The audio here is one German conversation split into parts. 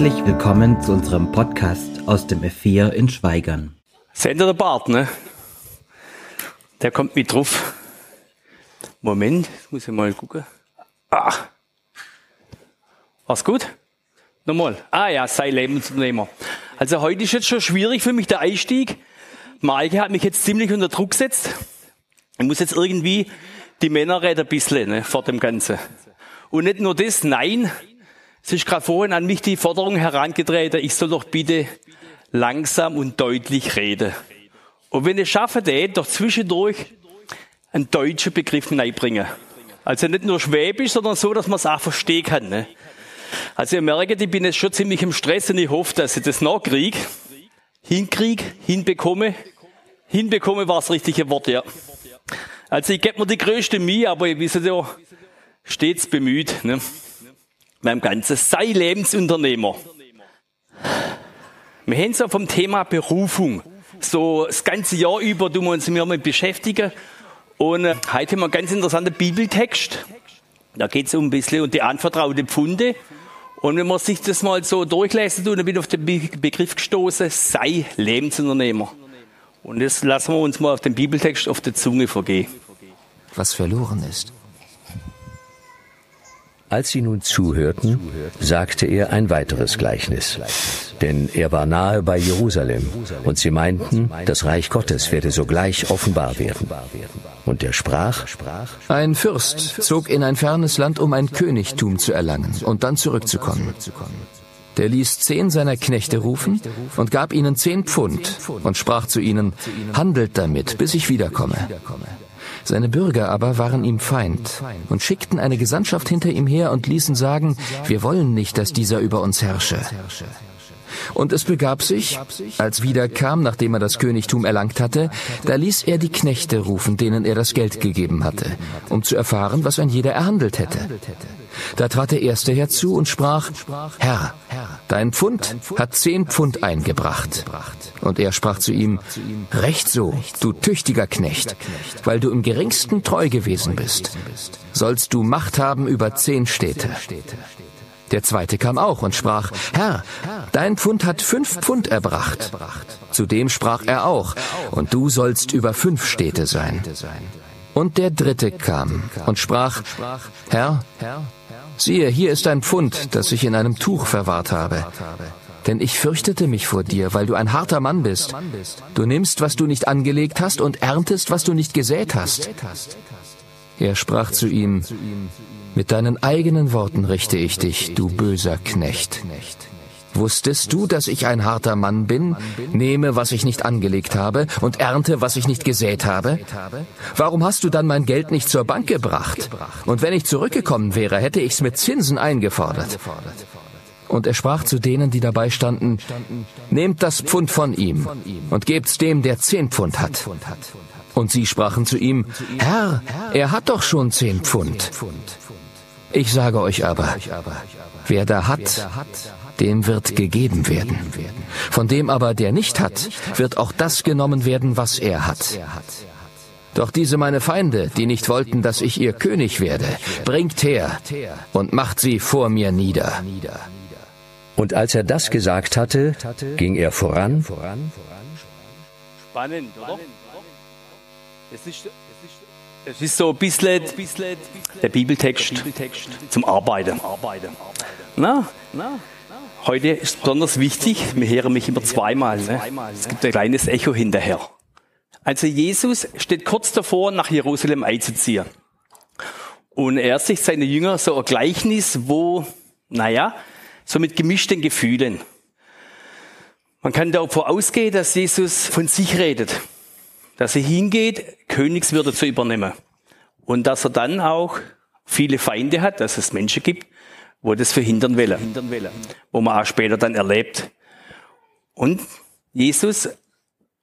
Herzlich willkommen zu unserem Podcast aus dem F4 in Schweigern. Ihr der Bart, ne? Der kommt mit drauf. Moment, muss ich mal gucken. Ah. War's gut? Nochmal. Ah ja, sei Lebensunternehmer. Also heute ist jetzt schon schwierig für mich der Einstieg. Maike hat mich jetzt ziemlich unter Druck gesetzt. Ich muss jetzt irgendwie die Männer retten ein bisschen ne, vor dem Ganzen. Und nicht nur das, nein, es ist gerade vorhin an mich die Forderung herangetreten, ich soll doch bitte langsam und deutlich reden. Und wenn ich schaffe, den doch zwischendurch einen deutschen Begriff hineinbringen. Also nicht nur Schwäbisch, sondern so, dass man es auch verstehen kann. Ne? Also ihr merkt, ich bin jetzt schon ziemlich im Stress und ich hoffe, dass ich das noch kriege. Hinkrieg, hinbekomme. Hinbekomme war das richtige Wort, ja. Also ich gebe mir die größte Mühe, aber ich wisst ja, stets bemüht. Ne? Beim Ganzen. Sei Lebensunternehmer. Wir haben so vom Thema Berufung. So das ganze Jahr über tun wir uns damit beschäftigen. Und äh, heute haben wir einen ganz interessanten Bibeltext. Da geht es um ein bisschen um die anvertraute Pfunde. Und wenn man sich das mal so durchlesen tut, dann bin ich auf den Begriff gestoßen, sei Lebensunternehmer. Und das lassen wir uns mal auf den Bibeltext auf der Zunge vergehen. Was verloren ist. Als sie nun zuhörten, sagte er ein weiteres Gleichnis. Denn er war nahe bei Jerusalem, und sie meinten, das Reich Gottes werde sogleich offenbar werden. Und er sprach, Ein Fürst zog in ein fernes Land, um ein Königtum zu erlangen und dann zurückzukommen. Der ließ zehn seiner Knechte rufen und gab ihnen zehn Pfund und sprach zu ihnen, handelt damit, bis ich wiederkomme. Seine Bürger aber waren ihm Feind und schickten eine Gesandtschaft hinter ihm her und ließen sagen, wir wollen nicht, dass dieser über uns herrsche. Und es begab sich, als wieder kam, nachdem er das Königtum erlangt hatte, da ließ er die Knechte rufen, denen er das Geld gegeben hatte, um zu erfahren, was ein jeder erhandelt hätte. Da trat der Erste herzu und sprach, Herr, dein Pfund hat zehn Pfund eingebracht. Und er sprach zu ihm, Recht so, du tüchtiger Knecht, weil du im geringsten treu gewesen bist, sollst du Macht haben über zehn Städte. Der zweite kam auch und sprach, Herr, dein Pfund hat fünf Pfund erbracht. Zudem sprach er auch, und du sollst über fünf Städte sein. Und der dritte kam und sprach, Herr, siehe, hier ist ein Pfund, das ich in einem Tuch verwahrt habe. Denn ich fürchtete mich vor dir, weil du ein harter Mann bist. Du nimmst, was du nicht angelegt hast, und erntest, was du nicht gesät hast. Er sprach zu ihm, mit deinen eigenen Worten richte ich dich, du böser Knecht. Wusstest du, dass ich ein harter Mann bin, nehme, was ich nicht angelegt habe, und ernte, was ich nicht gesät habe? Warum hast du dann mein Geld nicht zur Bank gebracht? Und wenn ich zurückgekommen wäre, hätte ich's mit Zinsen eingefordert. Und er sprach zu denen, die dabei standen, Nehmt das Pfund von ihm und gebt's dem, der zehn Pfund hat. Und sie sprachen zu ihm, Herr, er hat doch schon zehn Pfund. Ich sage euch aber, wer da hat, dem wird gegeben werden. Von dem aber, der nicht hat, wird auch das genommen werden, was er hat. Doch diese meine Feinde, die nicht wollten, dass ich ihr König werde, bringt her und macht sie vor mir nieder. Und als er das gesagt hatte, ging er voran. Spannend, oder? Es ist, es ist so ein bisschen der Bibeltext zum Arbeiten. Na, heute ist besonders wichtig, wir hören mich immer zweimal. Ne? Es gibt ein kleines Echo hinterher. Also Jesus steht kurz davor, nach Jerusalem einzuziehen. Und er sich seine Jünger so ein Gleichnis, wo, naja, so mit gemischten Gefühlen. Man kann davon ausgehen, dass Jesus von sich redet. Dass er hingeht, Königswürde zu übernehmen. Und dass er dann auch viele Feinde hat, dass es Menschen gibt, wo das verhindern will. Wo man auch später dann erlebt. Und Jesus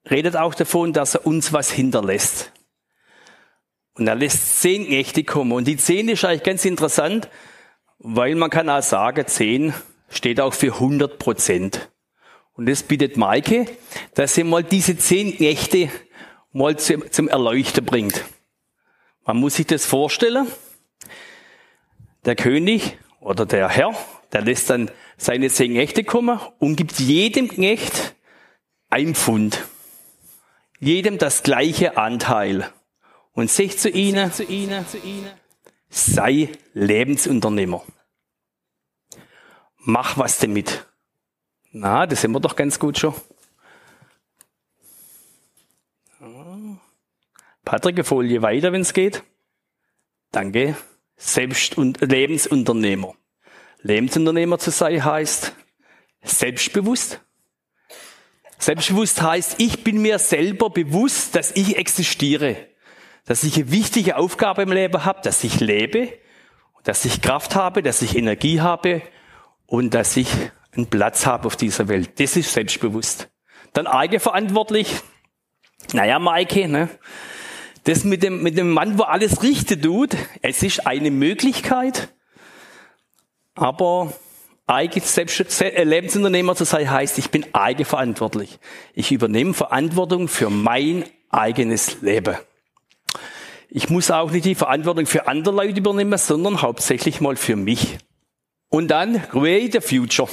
redet auch davon, dass er uns was hinterlässt. Und er lässt zehn Knechte kommen. Und die zehn ist eigentlich ganz interessant, weil man kann auch sagen, zehn steht auch für 100 Prozent. Und das bittet Maike, dass sie mal diese zehn Knechte mal zum, Erleuchten bringt. Man muss sich das vorstellen. Der König oder der Herr, Der lässt dann seine zehn Knechte kommen und gibt jedem Knecht ein Pfund. Jedem das gleiche Anteil. Und sagt zu ihnen, zu ihnen, zu ihnen, sei Lebensunternehmer. Mach was damit. Na, das sind wir doch ganz gut schon. Patrick, Folie weiter, wenn es geht. Danke. Selbst- und Lebensunternehmer. Lebensunternehmer zu sein heißt selbstbewusst. Selbstbewusst heißt, ich bin mir selber bewusst, dass ich existiere, dass ich eine wichtige Aufgabe im Leben habe, dass ich lebe, dass ich Kraft habe, dass ich Energie habe und dass ich einen Platz habe auf dieser Welt. Das ist selbstbewusst. Dann eigenverantwortlich. Naja, Maike, ne? Das mit dem, mit dem Mann, wo alles richtig tut, es ist eine Möglichkeit, aber eigen, äh, Lebensunternehmer zu sein heißt, ich bin eigenverantwortlich. Ich übernehme Verantwortung für mein eigenes Leben. Ich muss auch nicht die Verantwortung für andere Leute übernehmen, sondern hauptsächlich mal für mich. Und dann create the future.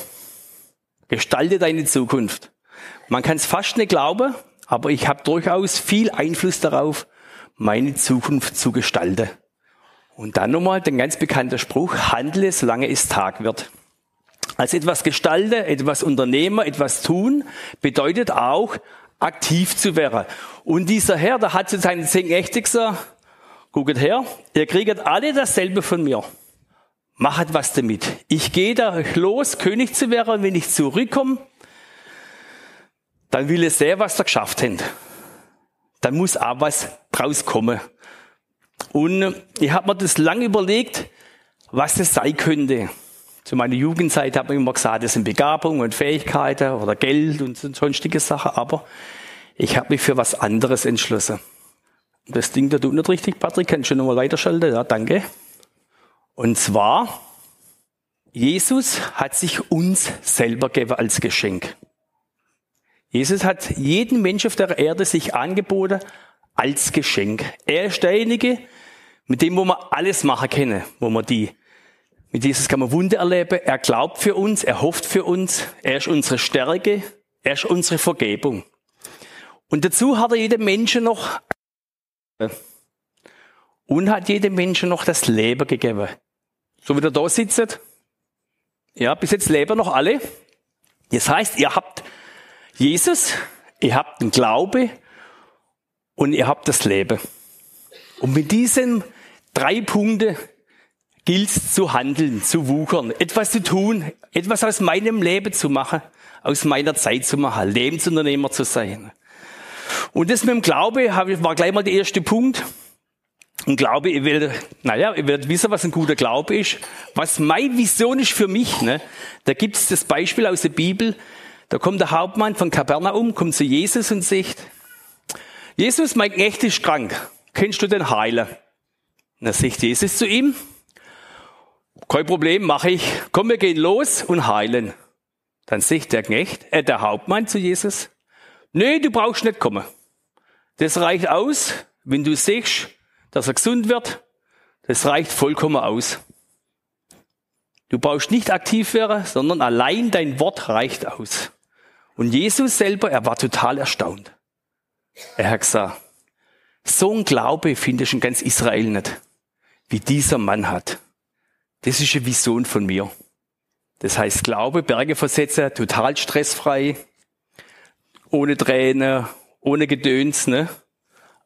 Gestalte deine Zukunft. Man kann es fast nicht glauben, aber ich habe durchaus viel Einfluss darauf, meine Zukunft zu gestalten. Und dann nochmal der ganz bekannte Spruch, handle solange es Tag wird. Als etwas gestalten, etwas unternehmen, etwas tun, bedeutet auch, aktiv zu werden. Und dieser Herr, der hat zu seinen zehn Knechte gesagt, guckt her, ihr kriegt alle dasselbe von mir. Macht was damit. Ich gehe da los, König zu werden, wenn ich zurückkomme, dann will ich sehen, was ihr geschafft habt. Dann muss auch was draus kommen. Und ich habe mir das lange überlegt, was das sein könnte. Zu meiner Jugendzeit hat man immer gesagt, das sind Begabungen und Fähigkeiten oder Geld und sonstige Sachen, aber ich habe mich für was anderes entschlossen. Das Ding, da tut nicht richtig, Patrick, kannst du nochmal weiterschalten? Ja, danke. Und zwar, Jesus hat sich uns selber gegeben als Geschenk. Jesus hat jeden Mensch auf der Erde sich angeboten als Geschenk. Er ist derjenige, mit dem wo wir alles machen können, wo wir die mit Jesus kann man Wunder erleben. Er glaubt für uns, er hofft für uns, er ist unsere Stärke, er ist unsere Vergebung. Und dazu hat er jedem Menschen noch und hat jedem Menschen noch das Leben gegeben. So wie ihr da sitzt. Ja, bis jetzt leben noch alle. Das heißt, ihr habt Jesus, ihr habt den Glaube und ihr habt das Leben. Und mit diesen drei Punkten gilt es zu handeln, zu wuchern, etwas zu tun, etwas aus meinem Leben zu machen, aus meiner Zeit zu machen, Lebensunternehmer zu sein. Und das mit dem Glaube war gleich mal der erste Punkt. Und Glaube, ihr werdet, naja, ihr werdet wissen, was ein guter Glaube ist. Was meine Vision ist für mich, ne? Da gibt es das Beispiel aus der Bibel. Da kommt der Hauptmann von Kapernaum, kommt zu Jesus und sagt, Jesus, mein Knecht ist krank. Kennst du den heilen? Und dann sagt Jesus zu ihm, kein Problem, mache ich. Komm, wir gehen los und heilen. Dann sagt der Knecht, äh, der Hauptmann zu Jesus, nee, du brauchst nicht kommen. Das reicht aus, wenn du siehst, dass er gesund wird. Das reicht vollkommen aus. Du brauchst nicht aktiv werden, sondern allein dein Wort reicht aus. Und Jesus selber, er war total erstaunt. Er hat gesagt, so ein Glaube finde ich in ganz Israel nicht, wie dieser Mann hat. Das ist eine Vision von mir. Das heißt, Glaube, Berge versetzen, total stressfrei, ohne Tränen, ohne Gedöns, ne?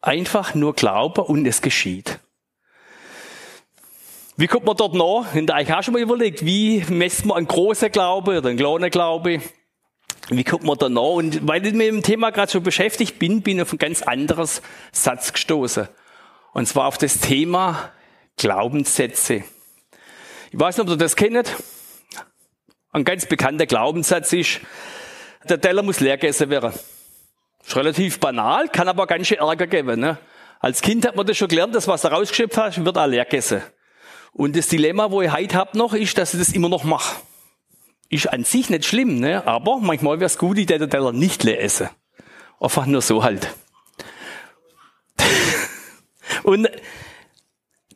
Einfach nur Glaube und es geschieht. Wie kommt man dort nach? Der auch schon mal überlegt, wie messt man einen großen Glaube oder einen kleinen Glaube? Wie kommt man da nach? Und weil ich mit dem Thema gerade so beschäftigt bin, bin ich auf ein ganz anderes Satz gestoßen. Und zwar auf das Thema Glaubenssätze. Ich weiß nicht, ob ihr das kennt. Ein ganz bekannter Glaubenssatz ist, der Teller muss leer gegessen werden. Ist relativ banal, kann aber ganz schön Ärger geben. Ne? Als Kind hat man das schon gelernt, das, was du rausgeschöpft hast, wird auch leer gegessen. Und das Dilemma, wo ich heute habe noch, ist, dass ich das immer noch mache. Ist an sich nicht schlimm, ne? aber manchmal wäre es gut, ich den Teller nicht leer essen. Einfach nur so halt. Und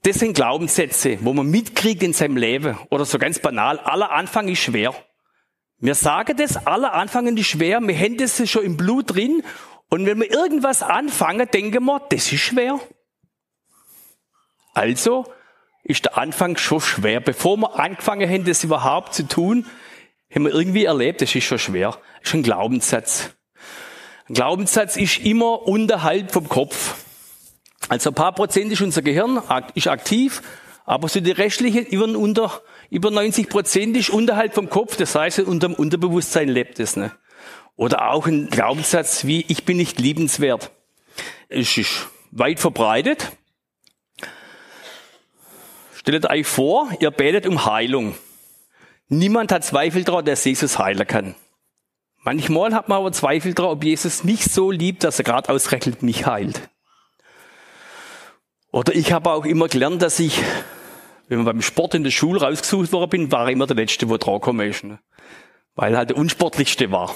Das sind Glaubenssätze, wo man mitkriegt in seinem Leben. Oder so ganz banal, aller Anfang ist schwer. Wir sagen das, aller Anfang ist schwer, wir haben das schon im Blut drin. Und wenn wir irgendwas anfangen, denken wir, das ist schwer. Also ist der Anfang schon schwer. Bevor wir angefangen haben, das überhaupt zu tun, haben wir irgendwie erlebt, das ist schon schwer. Das ist ein Glaubenssatz. Ein Glaubenssatz ist immer unterhalb vom Kopf. Also ein paar Prozent ist unser Gehirn, ist aktiv, aber so die restlichen über, unter, über 90 Prozent ist unterhalb vom Kopf, das heißt, unter dem Unterbewusstsein lebt es. Ne? Oder auch ein Glaubenssatz wie, ich bin nicht liebenswert. Es ist weit verbreitet. Stellt euch vor, ihr betet um Heilung. Niemand hat Zweifel daran, dass Jesus heilen kann. Manchmal hat man aber Zweifel daran, ob Jesus mich so liebt, dass er gerade ausgerechnet mich heilt. Oder ich habe auch immer gelernt, dass ich, wenn man beim Sport in der Schule rausgesucht worden bin, war immer der Letzte, wo draufgekommen ist. Ne? Weil halt der unsportlichste war.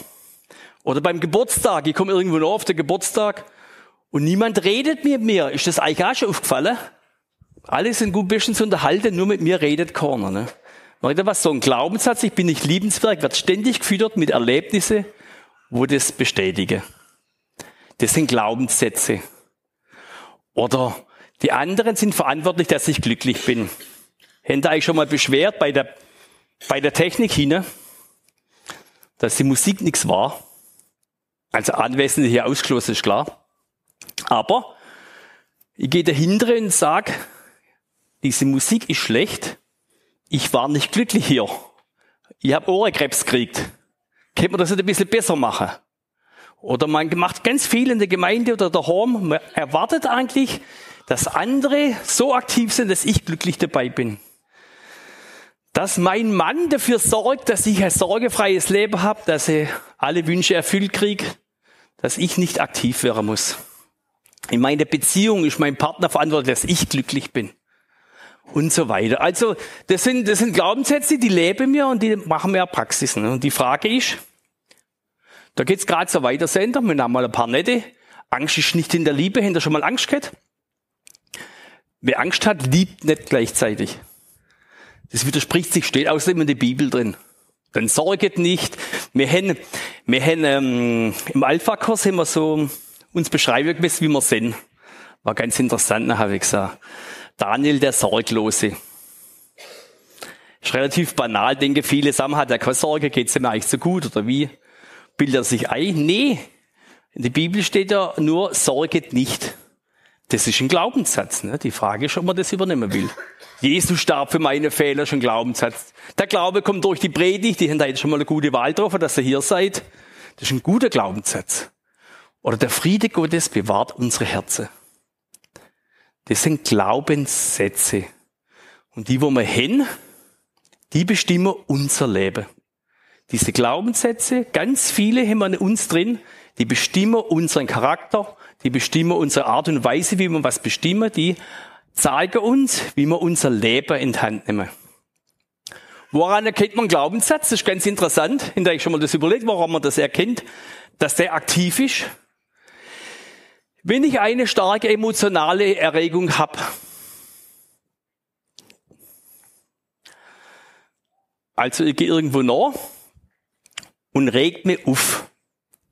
Oder beim Geburtstag, ich komme irgendwo noch auf den Geburtstag und niemand redet mit mir. Ist das eigentlich auch schon aufgefallen? Alle sind gut bestens unterhalten, nur mit mir redet keiner. Ne? Leute, was so ein Glaubenssatz, ich bin nicht liebenswert, wird ständig gefüttert mit Erlebnissen, wo das bestätige. Das sind Glaubenssätze. Oder die anderen sind verantwortlich, dass ich glücklich bin. Hätte euch schon mal beschwert bei der, bei der Technik hin, dass die Musik nichts war. Also Anwesende hier ausgeschlossen, ist klar. Aber ich gehe dahinter und sage, diese Musik ist schlecht, ich war nicht glücklich hier. Ich habe Ohrenkrebs gekriegt. Könnte man das nicht ein bisschen besser machen? Oder man macht ganz viel in der Gemeinde oder daheim. Man erwartet eigentlich, dass andere so aktiv sind, dass ich glücklich dabei bin. Dass mein Mann dafür sorgt, dass ich ein sorgefreies Leben habe, dass er alle Wünsche erfüllt kriegt, dass ich nicht aktiv werden muss. In meiner Beziehung ist mein Partner verantwortlich, dass ich glücklich bin und so weiter. Also das sind, das sind Glaubenssätze, die leben wir und die machen wir Praxis. Ne? Und die Frage ist, da geht's gerade so weiter, Sender, wir haben mal ein paar nette. Angst ist nicht in der Liebe, ihr schon mal Angst gehabt? Wer Angst hat, liebt nicht gleichzeitig. Das widerspricht sich, steht außerdem in der Bibel drin. Dann sorget nicht. Wir haben, wir haben ähm, im Alpha-Kurs haben wir so uns beschreiben gewesen, wie wir sind. War ganz interessant, habe ich gesagt. Daniel der Sorglose. Ist relativ banal, denke viele sagen, hat er keine Sorge, geht's ihm eigentlich so gut oder wie? Bildet er sich ein? Nee. In der Bibel steht ja nur, sorget nicht. Das ist ein Glaubenssatz. Ne? Die Frage ist, ob man das übernehmen will. Jesus starb für meine Fehler, ein Glaubenssatz. Der Glaube kommt durch die Predigt, die haben da jetzt schon mal eine gute Wahl getroffen, dass ihr hier seid. Das ist ein guter Glaubenssatz. Oder der Friede Gottes bewahrt unsere Herzen. Das sind Glaubenssätze. Und die, wo wir hin, die bestimmen unser Leben. Diese Glaubenssätze, ganz viele haben wir in uns drin, die bestimmen unseren Charakter, die bestimmen unsere Art und Weise, wie wir was bestimmen, die zeigen uns, wie wir unser Leben in die Hand nehmen. Woran erkennt man Glaubenssatz? Das ist ganz interessant. Hinterher ich schon mal das überlegt, warum man das erkennt, dass der aktiv ist. Wenn ich eine starke emotionale Erregung habe, also ich gehe irgendwo nach und regt mich auf,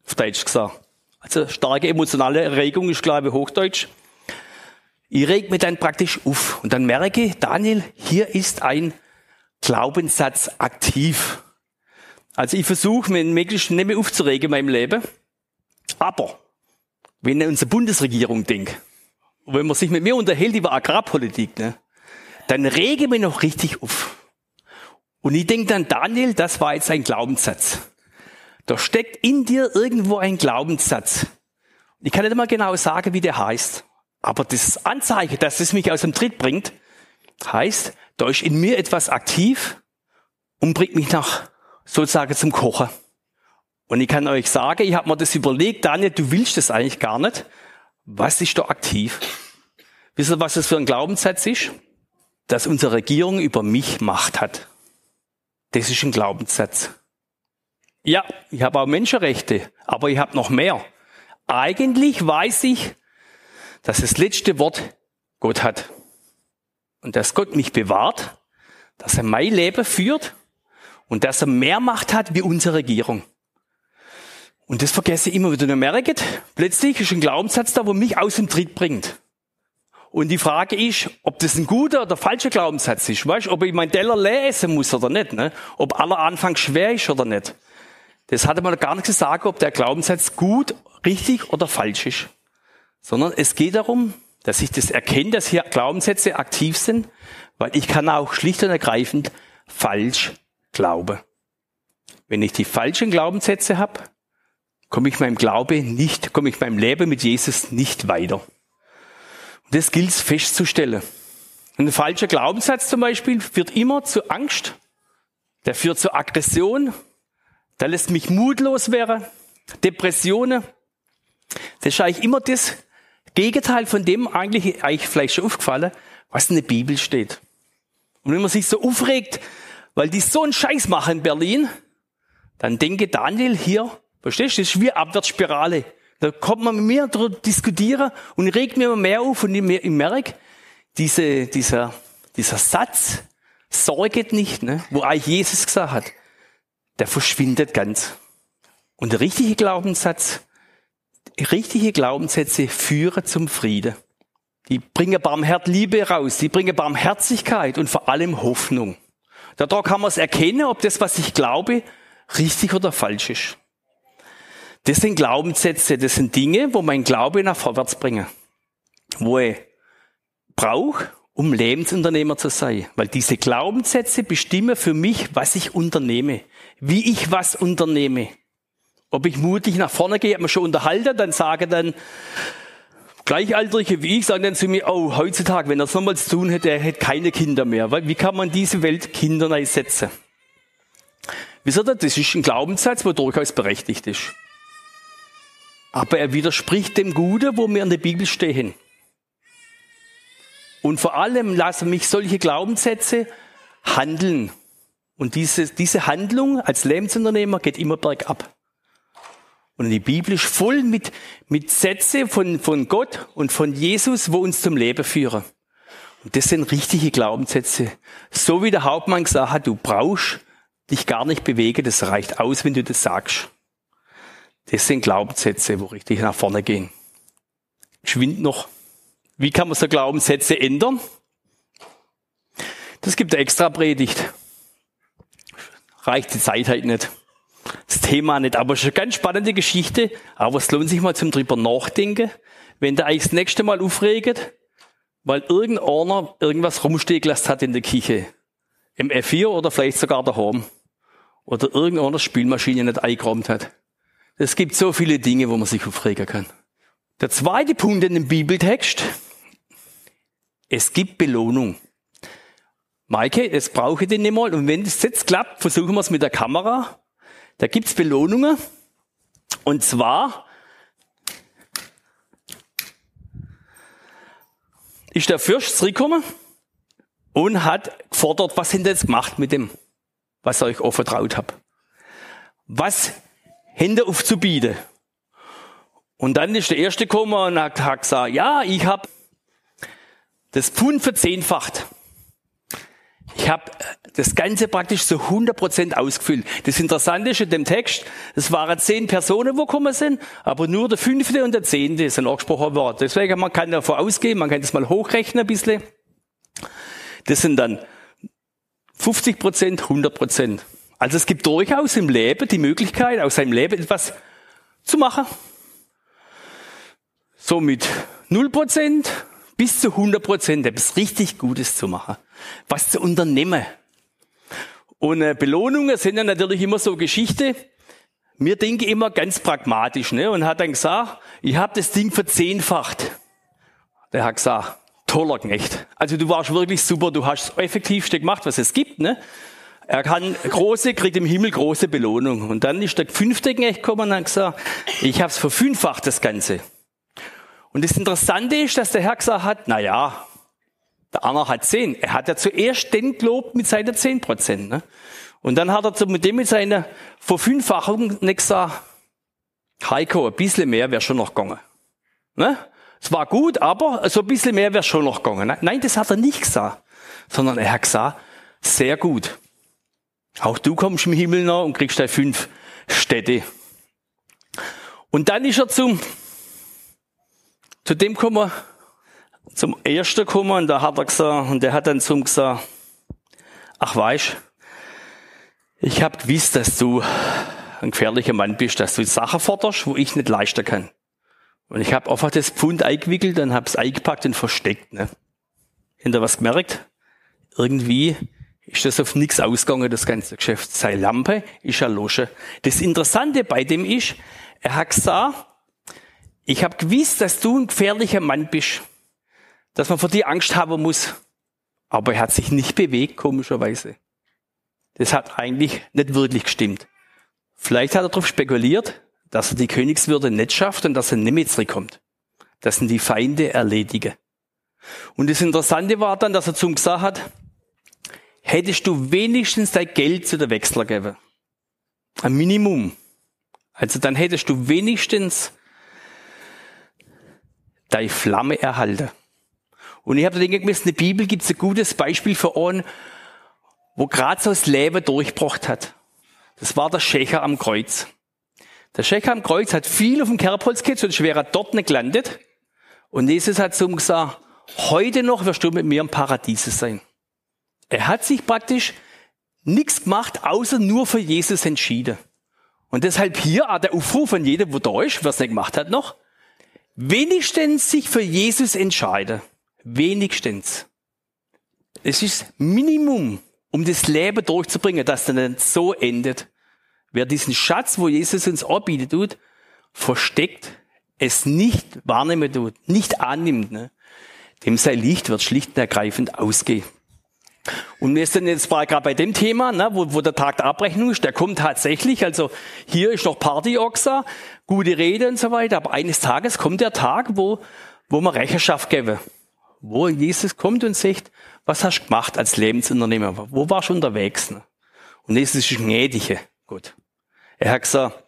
auf Deutsch gesagt. Also starke emotionale Erregung ist, glaube ich, Hochdeutsch. Ich reg mich dann praktisch auf und dann merke ich, Daniel, hier ist ein Glaubenssatz aktiv. Also ich versuche, mich möglichst nicht mehr aufzuregen in meinem Leben. Aber wenn unsere Bundesregierung denkt, wenn man sich mit mir unterhält über Agrarpolitik, ne, dann rege mich noch richtig auf. Und ich denke dann, Daniel, das war jetzt ein Glaubenssatz. Da steckt in dir irgendwo ein Glaubenssatz. Ich kann nicht mal genau sagen, wie der heißt. Aber das Anzeichen, dass es mich aus dem Tritt bringt, heißt, da ist in mir etwas aktiv und bringt mich nach sozusagen zum Kochen. Und ich kann euch sagen, ich habe mir das überlegt, Daniel, du willst das eigentlich gar nicht. Was ist da aktiv? Wisst ihr, was das für ein Glaubenssatz ist? Dass unsere Regierung über mich Macht hat. Das ist ein Glaubenssatz. Ja, ich habe auch Menschenrechte, aber ich habe noch mehr. Eigentlich weiß ich, dass das letzte Wort Gott hat. und dass Gott mich bewahrt, dass er mein Leben führt und dass er mehr Macht hat wie unsere Regierung. Und das vergesse ich immer wieder. Und merkt, plötzlich ist ein Glaubenssatz da, wo mich aus dem Tritt bringt. Und die Frage ist, ob das ein guter oder falscher Glaubenssatz ist. Weißt, ob ich mein Teller lesen muss oder nicht. Ne? Ob aller Anfang schwer ist oder nicht. Das hatte man gar nicht gesagt, ob der Glaubenssatz gut, richtig oder falsch ist. Sondern es geht darum, dass ich das erkenne, dass hier Glaubenssätze aktiv sind, weil ich kann auch schlicht und ergreifend falsch glauben. Wenn ich die falschen Glaubenssätze habe, komme ich meinem Glaube nicht, komme ich meinem Leben mit Jesus nicht weiter. Das gilt es festzustellen. Ein falscher Glaubenssatz zum Beispiel führt immer zu Angst, der führt zu Aggression, der lässt mich mutlos werden, Depressionen. Das ist eigentlich immer das Gegenteil von dem eigentlich, eigentlich vielleicht schon aufgefallen, was in der Bibel steht. Und wenn man sich so aufregt, weil die so einen Scheiß machen in Berlin, dann denke Daniel hier, verstehst du, das ist wie Abwärtsspirale. Da kommt man mit mir darüber diskutieren und regt mir immer mehr auf und ich merke, diese, dieser, dieser Satz, sorget nicht, ne, wo eigentlich Jesus gesagt hat, der verschwindet ganz. Und der richtige Glaubenssatz, richtige Glaubenssätze führen zum Frieden. Die bringen Barmhert Liebe raus, die bringen Barmherzigkeit und vor allem Hoffnung. Dadurch kann man es erkennen, ob das, was ich glaube, richtig oder falsch ist. Das sind Glaubenssätze, das sind Dinge, wo mein Glaube nach vorwärts bringen. Wo ich brauche, um Lebensunternehmer zu sein. Weil diese Glaubenssätze bestimmen für mich, was ich unternehme. Wie ich was unternehme. Ob ich mutig nach vorne gehe, hat man schon unterhalten, dann sage dann, Gleichaltrige wie ich sagen dann zu mir, oh, heutzutage, wenn er es nochmals tun hätte, er hätte keine Kinder mehr. Weil, wie kann man diese Welt Kinder einsetzen? Wisst ihr, das ist ein Glaubenssatz, der durchaus berechtigt ist. Aber er widerspricht dem Gute, wo wir in der Bibel stehen. Und vor allem lassen mich solche Glaubenssätze handeln. Und diese, diese Handlung als Lebensunternehmer geht immer bergab. Und die Bibel ist voll mit, mit Sätze von, von Gott und von Jesus, wo uns zum Leben führen. Und das sind richtige Glaubenssätze. So wie der Hauptmann gesagt hat, du brauchst dich gar nicht bewegen, das reicht aus, wenn du das sagst. Das sind Glaubenssätze, wo richtig nach vorne gehen. Schwind noch. Wie kann man so Glaubenssätze ändern? Das gibt eine extra Predigt. Reicht die Zeit halt nicht. Das Thema nicht. Aber es ist eine ganz spannende Geschichte. Aber es lohnt sich mal zum drüber nachdenken. Wenn der eigentlich das nächste Mal aufregt, weil irgendeiner irgendwas rumstehen gelassen hat in der Küche. Im F4 oder vielleicht sogar daheim. Oder irgendeiner Spielmaschine nicht eingeräumt hat. Es gibt so viele Dinge, wo man sich aufregen kann. Der zweite Punkt in dem Bibeltext. Es gibt Belohnung. Maike, das brauche ich denn nicht mal. Und wenn das jetzt klappt, versuchen wir es mit der Kamera. Da gibt's Belohnungen. Und zwar ist der Fürst zurückgekommen und hat gefordert, was sind jetzt gemacht mit dem, was ich euch auch vertraut habe. Was Hände aufzubieten. Und dann ist der Erste gekommen und hat gesagt, ja, ich habe das Pfund verzehnfacht. Ich habe das Ganze praktisch zu 100% ausgefüllt. Das Interessante ist in dem Text, es waren zehn Personen, wo gekommen sind, aber nur der fünfte und der zehnte sind angesprochen worden. Deswegen, man kann davon ausgehen, man kann das mal hochrechnen ein bisschen. Das sind dann 50%, 100%. Also es gibt durchaus im Leben die Möglichkeit, aus seinem Leben etwas zu machen. So mit 0% bis zu 100% etwas richtig Gutes zu machen. Was zu unternehmen. Und äh, Belohnungen sind ja natürlich immer so Geschichte. Wir denken immer ganz pragmatisch ne? und hat dann gesagt, ich habe das Ding verzehnfacht. Der hat gesagt, toller Knecht. Also du warst wirklich super, du hast das effektivste gemacht, was es gibt. Ne? Er kann große, kriegt im Himmel große Belohnung. Und dann ist der fünfte Knecht gekommen und hat gesagt, ich habe es verfünffacht, das Ganze. Und das Interessante ist, dass der Herr gesagt hat, na ja, der andere hat zehn. Er hat ja zuerst den gelobt mit seinen zehn Prozent. Ne? Und dann hat er mit dem mit seiner Verfünffachung nicht gesagt, Heiko, ein bisschen mehr wäre schon noch gegangen. Ne? Es war gut, aber so ein bisschen mehr wäre schon noch gegangen. Ne? Nein, das hat er nicht gesagt. sondern er hat gesagt, sehr gut. Auch du kommst im Himmel noch und kriegst da fünf Städte. Und dann ist er zum, zu dem gekommen, zum ersten gekommen und da hat er gesagt, und der hat dann zum gesagt, ach weißt, ich hab gewusst, dass du ein gefährlicher Mann bist, dass du Sachen forderst, wo ich nicht leisten kann. Und ich habe einfach das Pfund eingewickelt habe es eingepackt und versteckt. Ne? Ihr was gemerkt? Irgendwie ist das auf nichts ausgegangen, das ganze Geschäft. Seine Lampe ist erloschen. Das Interessante bei dem ist, er hat gesagt, ich habe gewusst, dass du ein gefährlicher Mann bist, dass man vor dir Angst haben muss. Aber er hat sich nicht bewegt, komischerweise. Das hat eigentlich nicht wirklich gestimmt. Vielleicht hat er darauf spekuliert, dass er die Königswürde nicht schafft und dass er nicht mehr zurückkommt. Das sind die Feinde erledigen. Und das Interessante war dann, dass er zum gesagt hat, hättest du wenigstens dein Geld zu der Wechsler gegeben. Ein Minimum. Also dann hättest du wenigstens deine Flamme erhalten. Und ich habe da gedacht, in der Bibel gibt es ein gutes Beispiel für einen, wo gerade so das Leben durchgebracht hat. Das war der Schächer am Kreuz. Der Schächer am Kreuz hat viel auf dem Kerbholz gehabt, sonst wäre er dort nicht gelandet. Und Jesus hat zu ihm gesagt, heute noch wirst du mit mir im Paradiese sein. Er hat sich praktisch nichts gemacht, außer nur für Jesus entschieden. Und deshalb hier auch der Aufruf von jedem, wo da ist, es nicht gemacht hat noch, wenigstens sich für Jesus entscheiden. Wenigstens. Es ist Minimum, um das Leben durchzubringen, dass dann so endet. Wer diesen Schatz, wo Jesus uns anbietet tut, versteckt, es nicht wahrnehmen tut, nicht annimmt, ne, dem sein Licht wird schlicht und ergreifend ausgehen. Und wir sind jetzt gerade bei dem Thema, ne, wo, wo der Tag der Abrechnung ist, der kommt tatsächlich, also hier ist noch Party-Oxa, gute Rede und so weiter, aber eines Tages kommt der Tag, wo, wo man Rechenschaft geben, wo Jesus kommt und sagt, was hast du gemacht als Lebensunternehmer, wo warst du unterwegs? Ne? Und Jesus ist gnädige Gott. Er hat gesagt,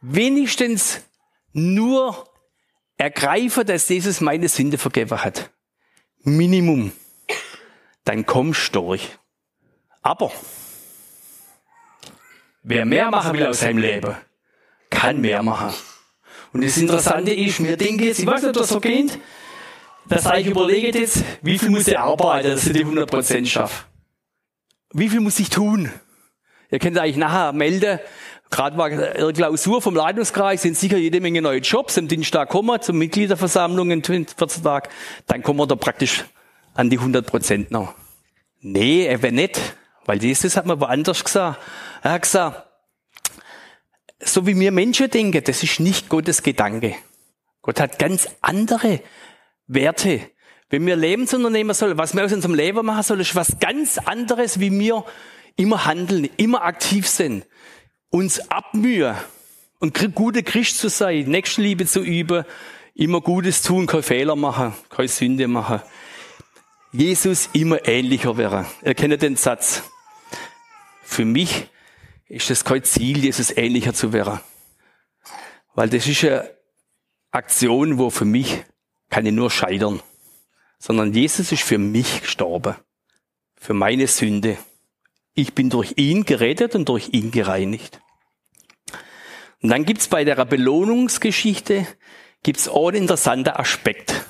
wenigstens nur ergreife, dass Jesus meine Sünde vergeben hat. Minimum. Dann kommst du durch. Aber wer mehr machen will aus seinem Leben, kann mehr machen. Und das Interessante ist, mir denke jetzt, ich weiß nicht, ob das so geht, dass ich überlege jetzt, wie viel muss ich arbeiten, dass ich die 100% schaffe. Wie viel muss ich tun? Ihr könnt eigentlich nachher melden, Gerade war eine Klausur vom Leitungskreis, sind sicher jede Menge neue Jobs. Am Dienstag kommen wir zur Mitgliederversammlung in 14 Tagen. Dann kommen wir da praktisch an die 100 Prozent noch. Nee, wäre nicht. Weil Jesus hat mir woanders gesagt. Er hat gesagt, so wie wir Menschen denken, das ist nicht Gottes Gedanke. Gott hat ganz andere Werte. Wenn wir Lebensunternehmer sollen, was wir aus unserem Leben machen sollen, ist was ganz anderes, wie wir immer handeln, immer aktiv sind uns abmühen und gute Christ zu sein, Nächstenliebe zu üben, immer Gutes tun, keine Fehler machen, keine Sünde machen. Jesus immer ähnlicher wäre. Ihr kennt den Satz. Für mich ist es kein Ziel, Jesus ähnlicher zu werden. Weil das ist eine Aktion, wo für mich kann ich nur scheitern. Sondern Jesus ist für mich gestorben. Für meine Sünde. Ich bin durch ihn gerettet und durch ihn gereinigt. Und dann gibt's bei der Belohnungsgeschichte gibt's auch einen interessanten Aspekt.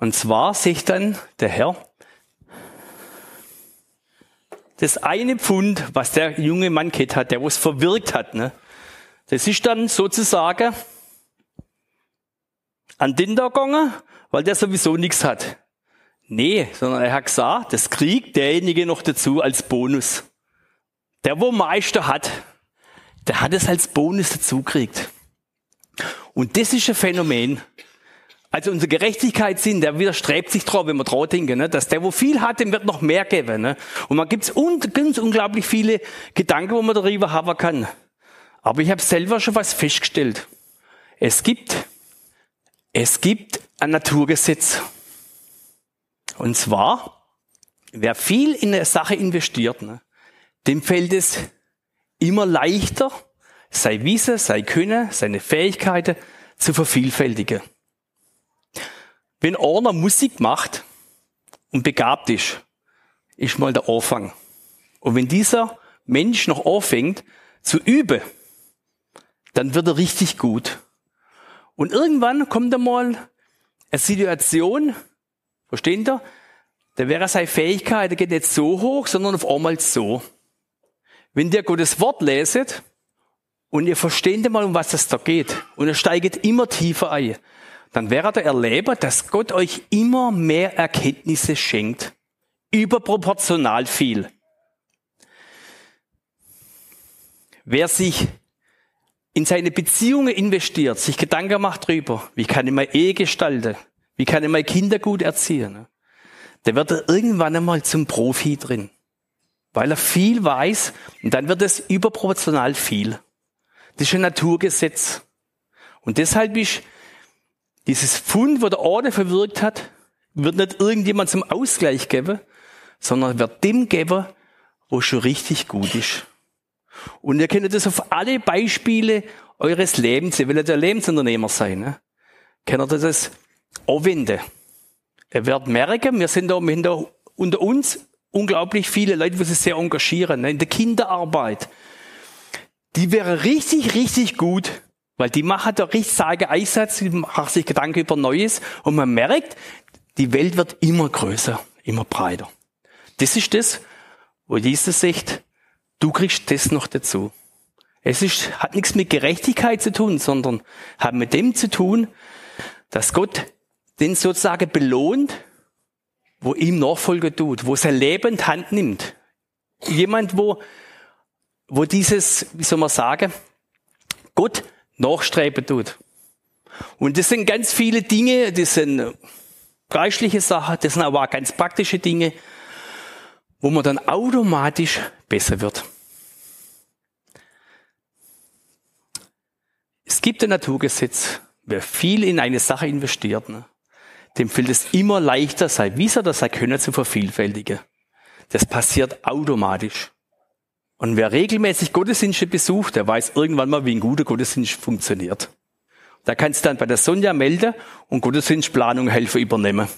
Und zwar sich dann der Herr, das eine Pfund, was der junge Mann gehabt hat, der was verwirkt hat, ne, das ist dann sozusagen an den da gegangen, weil der sowieso nichts hat. Nee, sondern er hat gesagt, das kriegt derjenige noch dazu als Bonus. Der, wo Meister hat, der hat es als Bonus dazu gekriegt. Und das ist ein Phänomen. Also unser Gerechtigkeitssinn, der widerstrebt sich drauf, wenn wir drauf denken, ne? dass der, wo viel hat, dem wird noch mehr geben. Ne? Und man gibt un ganz unglaublich viele Gedanken, wo man darüber haben kann. Aber ich habe selber schon was festgestellt. Es gibt, es gibt ein Naturgesetz. Und zwar, wer viel in eine Sache investiert, ne, dem fällt es immer leichter, sei Wissen, sei Können, seine Fähigkeiten zu vervielfältigen. Wenn einer Musik macht und begabt ist, ist mal der Anfang. Und wenn dieser Mensch noch anfängt zu üben, dann wird er richtig gut. Und irgendwann kommt einmal eine Situation, verstehen ihr? Da wäre seine Fähigkeit, der geht nicht so hoch, sondern auf einmal so. Wenn der Gottes Wort leset und ihr versteht einmal, um was es da geht, und er steigt immer tiefer ein, dann werdet ihr erleben, dass Gott euch immer mehr Erkenntnisse schenkt. Überproportional viel. Wer sich in seine Beziehungen investiert, sich Gedanken macht drüber, wie kann ich meine Ehe gestalten, wie kann ich meine Kinder gut erziehen, der wird er irgendwann einmal zum Profi drin. Weil er viel weiß und dann wird es überproportional viel. Das ist ein Naturgesetz. Und deshalb ist dieses Fund, wo der Orde verwirkt hat, wird nicht irgendjemand zum Ausgleich geben, sondern wird dem geben, wo schon richtig gut ist. Und ihr könnt das auf alle Beispiele eures Lebens, ihr wollt ja Lebensunternehmer sein, ne? könnt ihr das anwenden. Ihr werdet merken, wir sind da unter uns unglaublich viele Leute, die sich sehr engagieren, ne? in der Kinderarbeit. Die wäre richtig, richtig gut, weil die machen da richtig sagen Einsatz, die machen sich Gedanken über Neues und man merkt, die Welt wird immer größer, immer breiter. Das ist das, wo Jesus sagt, Du kriegst das noch dazu. Es ist, hat nichts mit Gerechtigkeit zu tun, sondern hat mit dem zu tun, dass Gott den sozusagen belohnt, wo ihm Nachfolge tut, wo sein Leben in Hand nimmt. Jemand, wo, wo dieses, wie soll man sagen, Gott nachstreben tut. Und das sind ganz viele Dinge, das sind geistliche Sachen, das sind aber auch ganz praktische Dinge, wo man dann automatisch besser wird. Es gibt ein Naturgesetz. Wer viel in eine Sache investiert, ne, dem fällt es immer leichter, sein Wissen oder sein Können zu vervielfältigen. Das passiert automatisch. Und wer regelmäßig Gottesdienste besucht, der weiß irgendwann mal, wie ein guter Gottesdienst funktioniert. Da kannst du dann bei der Sonja melden und Gottesdienstplanung helfen übernehmen.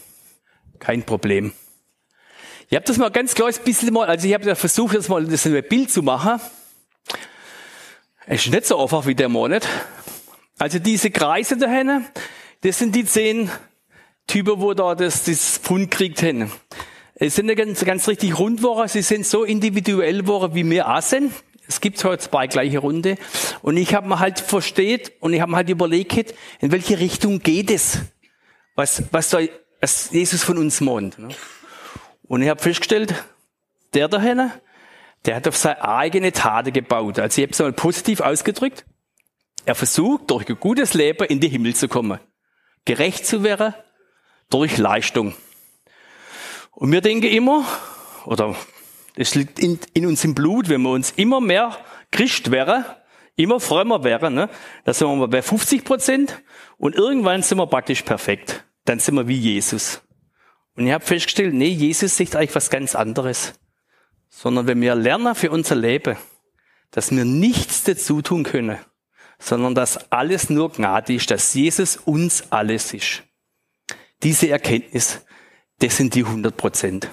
Kein Problem. Ich habe das mal ganz ein bisschen mal, also ich habe versucht, das mal das ein Bild zu machen. Es ist nicht so einfach wie der Monat. Also diese Kreise da hinten, das sind die zehn Typen, wo da das, das Pfund kriegt hin. Es sind ganz, ganz richtig Rundwochen, sie sind so individuell Wochen, wie wir auch sind. Es gibt heute zwei gleiche Runde. Und ich habe mir halt versteht und ich habe mir halt überlegt, in welche Richtung geht es? Was, was soll was Jesus von uns meint. Ne? Und ich habe festgestellt, der da der hat auf seine eigene Tate gebaut. Also ich habe es mal positiv ausgedrückt. Er versucht, durch ein gutes Leben in den Himmel zu kommen. Gerecht zu werden durch Leistung. Und wir denken immer, oder das liegt in, in uns im Blut, wenn wir uns immer mehr Christ wären, immer frömmer wären, ne, dann sind wir bei 50 Prozent und irgendwann sind wir praktisch perfekt. Dann sind wir wie Jesus. Und ich habe festgestellt, nee, Jesus sagt eigentlich was ganz anderes. Sondern wenn wir lernen für unser Leben, dass wir nichts dazu tun können, sondern dass alles nur Gnade ist, dass Jesus uns alles ist. Diese Erkenntnis, das sind die 100 Prozent.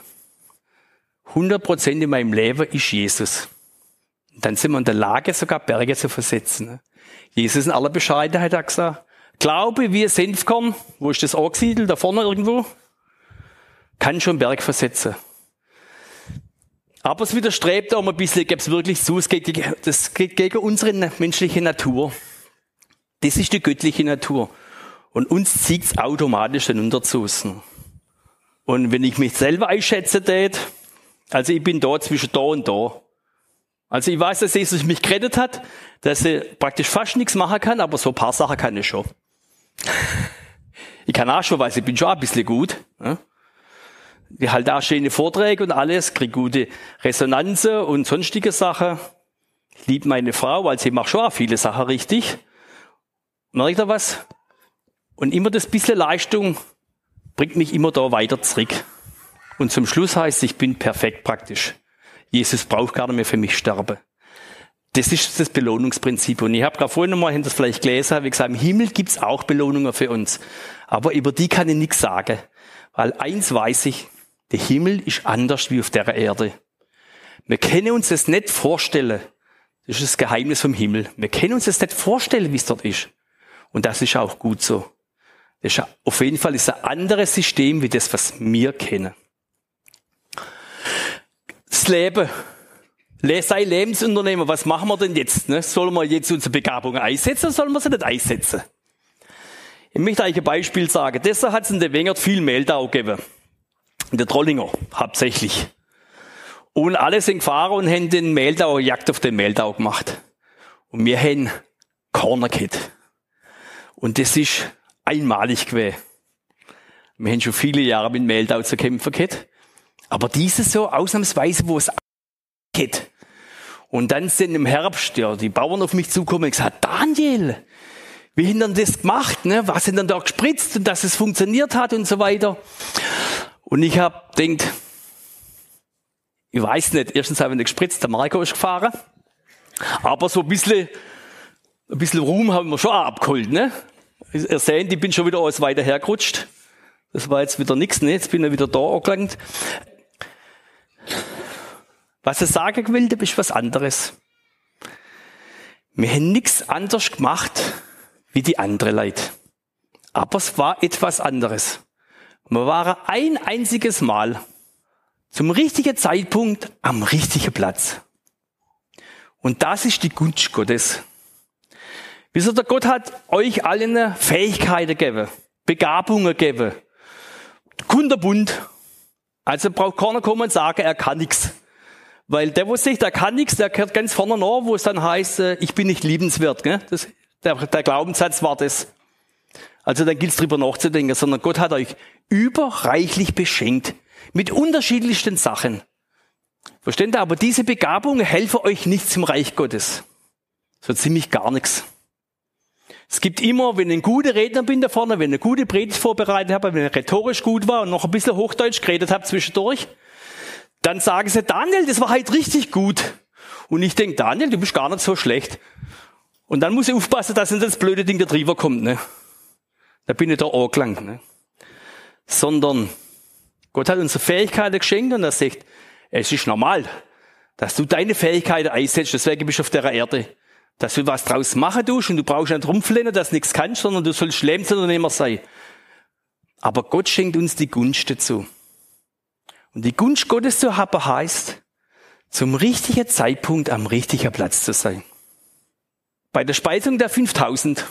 100 Prozent in meinem Leben ist Jesus. Und dann sind wir in der Lage, sogar Berge zu versetzen. Jesus in aller Bescheidenheit hat gesagt, Glaube wie ein Senfkorn, wo ist das angesiedelt? Da vorne irgendwo? kann schon Berg versetzen. Aber es widerstrebt auch ein bisschen, ich es wirklich zu, es geht, gegen, das geht gegen unsere menschliche Natur. Das ist die göttliche Natur. Und uns zieht es automatisch hinunter zu. Und wenn ich mich selber einschätze, tät, also ich bin da zwischen da und da. Also ich weiß, dass Jesus mich gerettet hat, dass ich praktisch fast nichts machen kann, aber so ein paar Sachen kann ich schon. Ich kann auch schon, weil ich bin schon ein bisschen gut. Ich halte auch schöne Vorträge und alles, kriege gute Resonanzen und sonstige Sachen. Ich liebe meine Frau, weil sie macht schon auch viele Sachen richtig. Merkt ihr was? Und immer das bisschen Leistung bringt mich immer da weiter zurück. Und zum Schluss heißt, ich bin perfekt praktisch. Jesus braucht gar nicht mehr für mich sterben. Das ist das Belohnungsprinzip. Und ich habe gerade vorhin nochmal hinter das vielleicht gelesen, habe ich gesagt, im Himmel gibt's auch Belohnungen für uns. Aber über die kann ich nichts sagen. Weil eins weiß ich, Der Himmel ist anders wie auf der Erde. Wir können uns das nicht vorstellen. Das ist das Geheimnis vom Himmel. Wir können uns das nicht vorstellen, wie es dort ist. Und das ist auch gut so. Das ist auf jeden Fall ein anderes System wie das, was wir kennen. Das Leben. Sei Lebensunternehmer, was machen wir denn jetzt? Ne? Sollen wir jetzt unsere Begabung einsetzen oder sollen wir sie nicht einsetzen? Ich möchte euch ein Beispiel sagen. Deshalb hat es in der Wengert viel Mehltau gegeben. In der Trollinger, hauptsächlich. Und alle sind gefahren und haben den Mehltau, Jagd auf den Mehltau gemacht. Und wir haben Corner gehabt. Und das ist einmalig gewesen. Wir haben schon viele Jahre mit Mehltau zu kämpfen gehabt. Aber dieses so ausnahmsweise, wo es geht. Und dann sind im Herbst ja, die Bauern auf mich zukommen und gesagt, Daniel, wie haben denn das gemacht? Ne? Was sind denn da gespritzt und dass es funktioniert hat und so weiter? Und ich habe denkt, ich weiß nicht, erstens habe ich nicht gespritzt, der Marco ist gefahren. Aber so ein bisschen, ein bisschen Ruhm haben wir schon abgeholt, ne? Ihr seht, ich bin schon wieder alles weiter hergerutscht. Das war jetzt wieder nichts, ne? Jetzt bin ich wieder da angelangt. Was ich sagen will, das ist was anderes. Wir haben nichts anders gemacht wie die andere Leute. Aber es war etwas anderes. Wir waren ein einziges Mal zum richtigen Zeitpunkt am richtigen Platz. Und das ist die Gunst Gottes. Wieso der Gott hat euch allen Fähigkeiten gegeben, Begabungen gegeben, Kunderbund. Also braucht keiner kommen und sagen, er kann nichts. Weil der, wo sich, der kann nichts, der gehört ganz vorne nach, wo es dann heißt, äh, ich bin nicht liebenswert. Gell? Das, der, der Glaubenssatz war das. Also dann gilt es drüber nachzudenken, sondern Gott hat euch überreichlich beschenkt mit unterschiedlichsten Sachen. Versteht ihr? Aber diese Begabungen helfen euch nicht zum Reich Gottes. So ziemlich gar nichts. Es gibt immer, wenn ich ein guter Redner bin da vorne, wenn ich eine gute Predigt vorbereitet habe, wenn ich rhetorisch gut war und noch ein bisschen Hochdeutsch geredet habe zwischendurch, dann sagen sie, Daniel, das war halt richtig gut. Und ich denke, Daniel, du bist gar nicht so schlecht. Und dann muss ich aufpassen, dass nicht das blöde Ding da drüber kommt. Ne? Da bin ich da angelangt. Ne? Sondern Gott hat unsere Fähigkeiten geschenkt und er sagt, es ist normal, dass du deine Fähigkeiten einsetzt, deswegen bist du auf der Erde dass du was draus machen tust und du brauchst nicht rumflennen, dass du nichts kannst, sondern du sollst Lebensunternehmer sein. Aber Gott schenkt uns die Gunst dazu. Und die Gunst Gottes zu haben heißt, zum richtigen Zeitpunkt am richtigen Platz zu sein. Bei der Speisung der 5000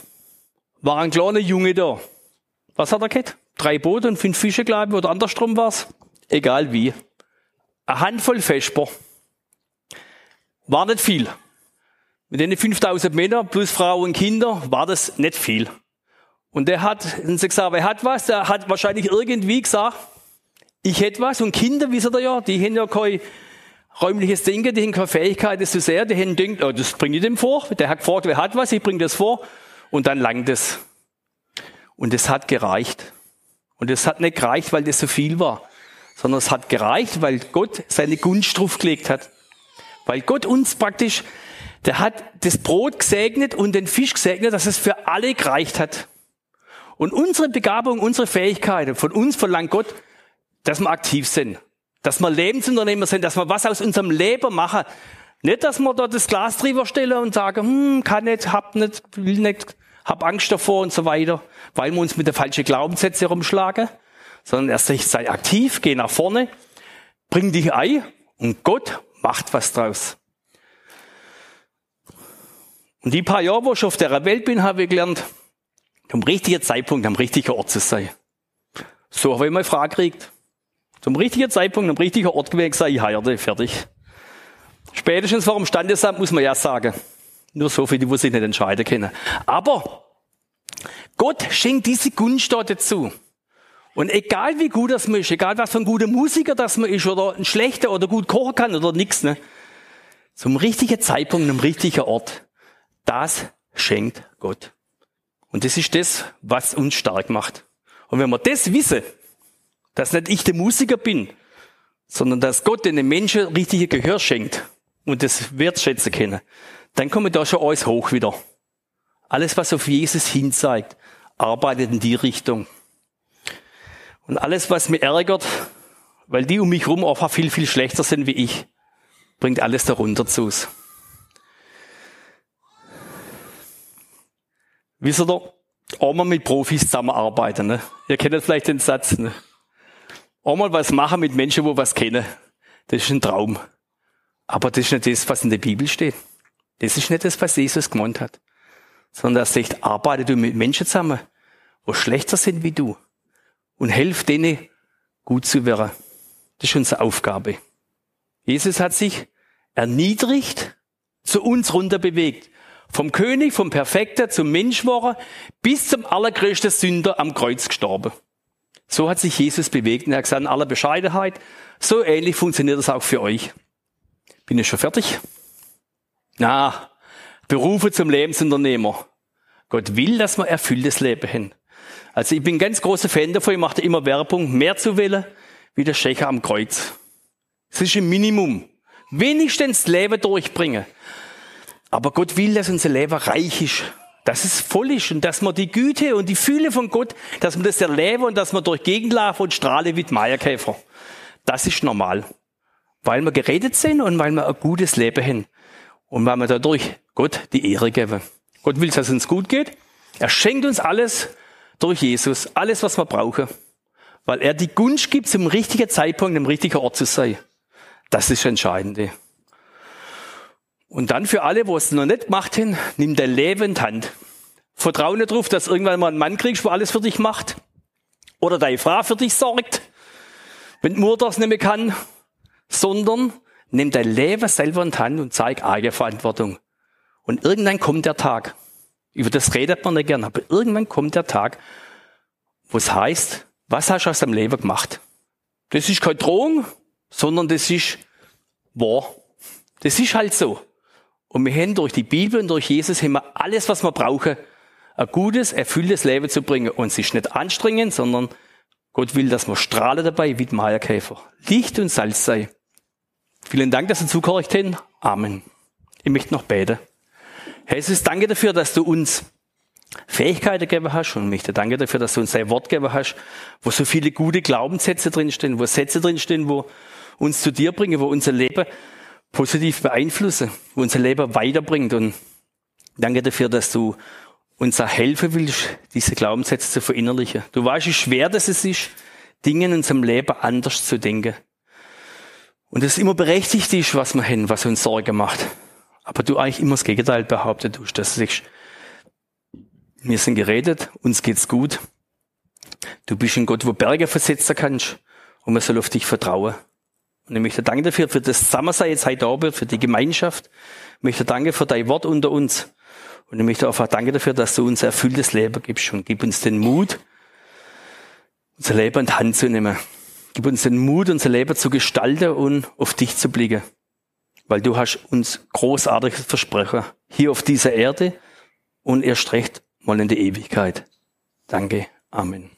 war ein kleiner Junge da. Was hat er gehabt? Drei Boote und fünf Fische, glaube ich, oder andersrum war's. Egal wie. Eine Handvoll Vesper. War nicht viel. Mit den 5000 Meter plus Frauen und Kinder war das nicht viel. Und der hat, und sie gesagt, er hat was, der hat wahrscheinlich irgendwie gesagt, ich hätte was. Und Kinder, wisst ihr ja, die haben ja kein räumliches Denken, die haben keine Fähigkeit, das zu sehr, die haben gedacht, oh, das bringe ich dem vor. Der hat gefragt, wer hat was, ich bringe das vor. Und dann langt es. Und es hat gereicht. Und es hat nicht gereicht, weil das so viel war, sondern es hat gereicht, weil Gott seine Gunst draufgelegt hat. Weil Gott uns praktisch der hat das Brot gesegnet und den Fisch gesegnet, dass es für alle gereicht hat. Und unsere Begabung, unsere Fähigkeiten, von uns verlangt Gott, dass wir aktiv sind. Dass wir Lebensunternehmer sind, dass wir was aus unserem Leben machen. Nicht, dass wir dort das Glas drüber stellen und sagen, hm, kann nicht, hab nicht, will nicht, hab Angst davor und so weiter, weil wir uns mit der falschen Glaubenssätze herumschlagen. Sondern erst sei aktiv, geh nach vorne, bring dich ein und Gott macht was draus. Und die paar Jahre, wo ich auf der Welt bin, habe ich gelernt, zum richtigen Zeitpunkt am richtigen Ort zu sein. So habe ich meine Frage gekriegt. Zum richtigen Zeitpunkt am richtigen Ort gewesen sei ich heirate, fertig. Spätestens vor dem Standesamt muss man ja sagen. Nur so für die, sich nicht entscheiden können. Aber Gott schenkt diese Gunst dort dazu. Und egal wie gut das man ist, egal was für ein guter Musiker das man ist, oder ein schlechter oder gut kochen kann oder nichts, ne? Zum richtigen Zeitpunkt am richtigen Ort das schenkt Gott. Und das ist das, was uns stark macht. Und wenn wir das wissen, dass nicht ich der Musiker bin, sondern dass Gott den Menschen richtige Gehör schenkt und das wertschätzen können, dann kommen da schon alles hoch wieder. Alles, was auf Jesus hinzeigt, arbeitet in die Richtung. Und alles, was mir ärgert, weil die um mich herum einfach viel, viel schlechter sind wie ich. Bringt alles darunter zu Wisst ihr, auch mal mit Profis zusammenarbeiten. Ne? Ihr kennt vielleicht den Satz. Ne? Auch mal was machen mit Menschen, wo was kennen. Das ist ein Traum. Aber das ist nicht das, was in der Bibel steht. Das ist nicht das, was Jesus gemeint hat. Sondern er sagt, arbeite du mit Menschen zusammen, wo schlechter sind wie du. Und helf denen, gut zu werden. Das ist unsere Aufgabe. Jesus hat sich erniedrigt, zu uns runter bewegt. Vom König, vom Perfekten zum Menschwarer bis zum allergrößten Sünder am Kreuz gestorben. So hat sich Jesus bewegt und er hat gesagt, in aller Bescheidenheit, so ähnlich funktioniert das auch für euch. Bin ich schon fertig? Na, Berufe zum Lebensunternehmer. Gott will, dass wir erfülltes Leben haben. Also ich bin ein ganz großer Fan davon, ich mache immer Werbung, mehr zu wählen, wie der Schächer am Kreuz. Es ist ein Minimum. Wenigstens das Leben durchbringen. Aber Gott will, dass unser Leben reich ist, dass es voll ist und dass wir die Güte und die Fühle von Gott, dass wir das erleben und dass wir durch Gegend laufen und strahlen wie Meierkäfer. Das ist normal. Weil wir geredet sind und weil wir ein gutes Leben haben. Und weil wir dadurch Gott die Ehre geben. Gott will, dass es uns gut geht. Er schenkt uns alles durch Jesus. Alles, was wir brauchen. Weil er die Gunst gibt, zum richtigen Zeitpunkt im richtigen Ort zu sein. Das ist das Entscheidende. Und dann für alle, wo es noch nicht gemacht haben, nimm dein Leben in die Hand. Vertraue nicht darauf, dass irgendwann mal einen Mann kriegst, der alles für dich macht. Oder deine Frau für dich sorgt. Wenn die Mutter das nicht mehr kann. Sondern nimm dein Leben selber in die Hand und zeig Eigenverantwortung. Und irgendwann kommt der Tag. Über das redet man nicht gern, aber irgendwann kommt der Tag, wo es heißt, was hast du aus deinem Leben gemacht? Das ist keine Drohung, sondern das ist wahr. Das ist halt so. Und wir haben durch die Bibel und durch Jesus haben wir alles, was wir brauchen, ein gutes, erfülltes Leben zu bringen. Und es ist nicht anstrengend, sondern Gott will, dass wir strahlen dabei wie die Meierkäfer. Licht und Salz sei. Vielen Dank, dass Sie zugehört haben. Amen. Ich möchte noch beten. Herr Jesus, danke dafür, dass du uns Fähigkeiten gegeben hast und möchte danke dafür, dass du uns dein Wort gegeben hast, wo so viele gute Glaubenssätze drinstehen, wo Sätze drinstehen, wo uns zu dir bringen, wo unser Leben positiv beeinflussen, wo unser Leben weiterbringt. Und danke dafür, dass du uns auch helfen willst, diese Glaubenssätze zu verinnerlichen. Du weißt, wie schwer das ist, Dinge in unserem Leben anders zu denken. Und es immer berechtigt ist, was wir haben, was uns Sorge macht. Aber du eigentlich immer das Gegenteil behauptet hast, dass du sagst, wir sind geredet, uns geht's gut. Du bist ein Gott, wo Berge versetzen kannst und man soll auf dich vertrauen. Und ich möchte danken dafür, für das Zusammensein jetzt heute Abend, für die Gemeinschaft. Ich möchte danken für dein Wort unter uns. Und ich möchte auch danken dafür, dass du uns erfülltes Leben gibst und gib uns den Mut, unser Leben in die Hand zu nehmen. Gib uns den Mut, unser Leben zu gestalten und auf dich zu blicken. Weil du hast uns großartiges Versprechen hier auf dieser Erde und erst recht mal in die Ewigkeit. Danke. Amen.